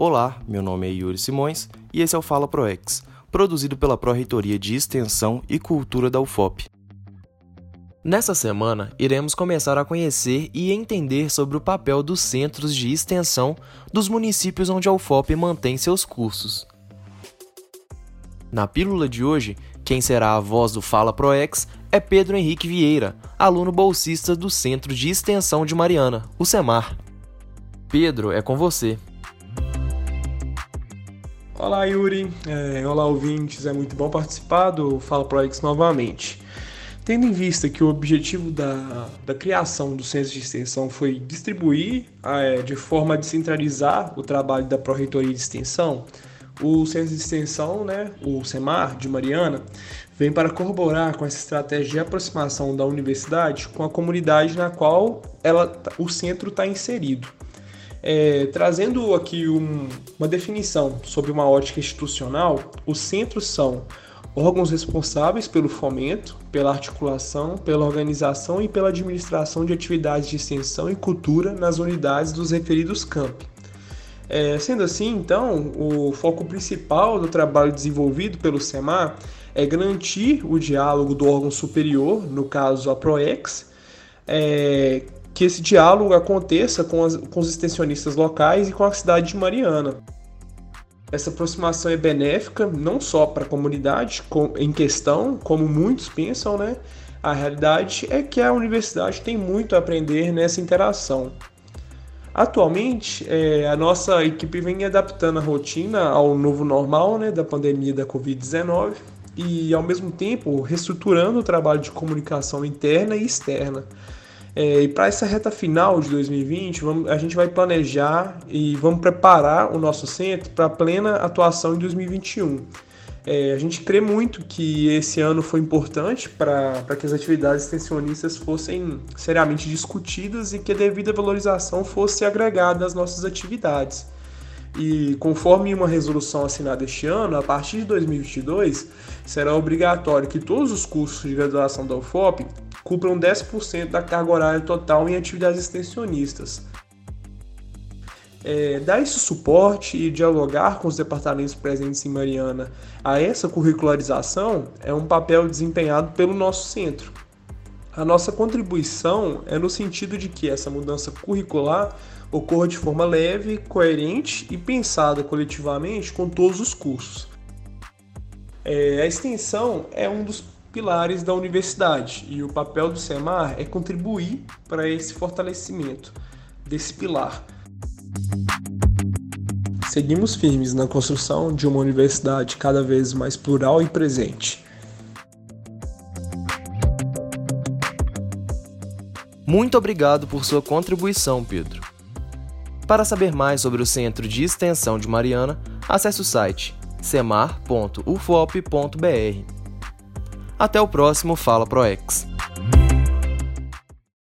Olá, meu nome é Yuri Simões e esse é o Fala ProEx, produzido pela Pró-Reitoria de Extensão e Cultura da UFOP. Nessa semana, iremos começar a conhecer e entender sobre o papel dos centros de extensão dos municípios onde a UFOP mantém seus cursos. Na pílula de hoje, quem será a voz do Fala ProEx é Pedro Henrique Vieira, aluno bolsista do Centro de Extensão de Mariana, o SEMAR. Pedro, é com você. Olá, Yuri. É, olá, ouvintes. É muito bom participar do Fala ProEx novamente. Tendo em vista que o objetivo da, da criação do Centro de Extensão foi distribuir é, de forma a descentralizar o trabalho da Pró-Reitoria de Extensão, o Centro de Extensão, né, o SEMAR de Mariana, vem para corroborar com essa estratégia de aproximação da universidade com a comunidade na qual ela, o centro está inserido. É, trazendo aqui um, uma definição sobre uma ótica institucional, os centros são órgãos responsáveis pelo fomento, pela articulação, pela organização e pela administração de atividades de extensão e cultura nas unidades dos referidos campi. É, sendo assim, então, o foco principal do trabalho desenvolvido pelo SEMAR é garantir o diálogo do órgão superior, no caso a PROEX, é, que esse diálogo aconteça com, as, com os extensionistas locais e com a cidade de Mariana. Essa aproximação é benéfica não só para a comunidade em questão, como muitos pensam, né? A realidade é que a universidade tem muito a aprender nessa interação. Atualmente, é, a nossa equipe vem adaptando a rotina ao novo normal né, da pandemia da Covid-19 e, ao mesmo tempo, reestruturando o trabalho de comunicação interna e externa é, e para essa reta final de 2020, vamos, a gente vai planejar e vamos preparar o nosso centro para plena atuação em 2021. É, a gente crê muito que esse ano foi importante para que as atividades extensionistas fossem seriamente discutidas e que a devida valorização fosse agregada às nossas atividades. E conforme uma resolução assinada este ano, a partir de 2022, será obrigatório que todos os cursos de graduação da UFOP cupram 10% da carga horária total em atividades extensionistas. É, dar esse suporte e dialogar com os departamentos presentes em Mariana a essa curricularização é um papel desempenhado pelo nosso centro. A nossa contribuição é no sentido de que essa mudança curricular ocorra de forma leve, coerente e pensada coletivamente com todos os cursos. É, a extensão é um dos pilares da universidade e o papel do SEMAR é contribuir para esse fortalecimento desse pilar. Seguimos firmes na construção de uma universidade cada vez mais plural e presente. Muito obrigado por sua contribuição, Pedro. Para saber mais sobre o Centro de Extensão de Mariana, acesse o site semar.ufop.br. Até o próximo Fala ProEx.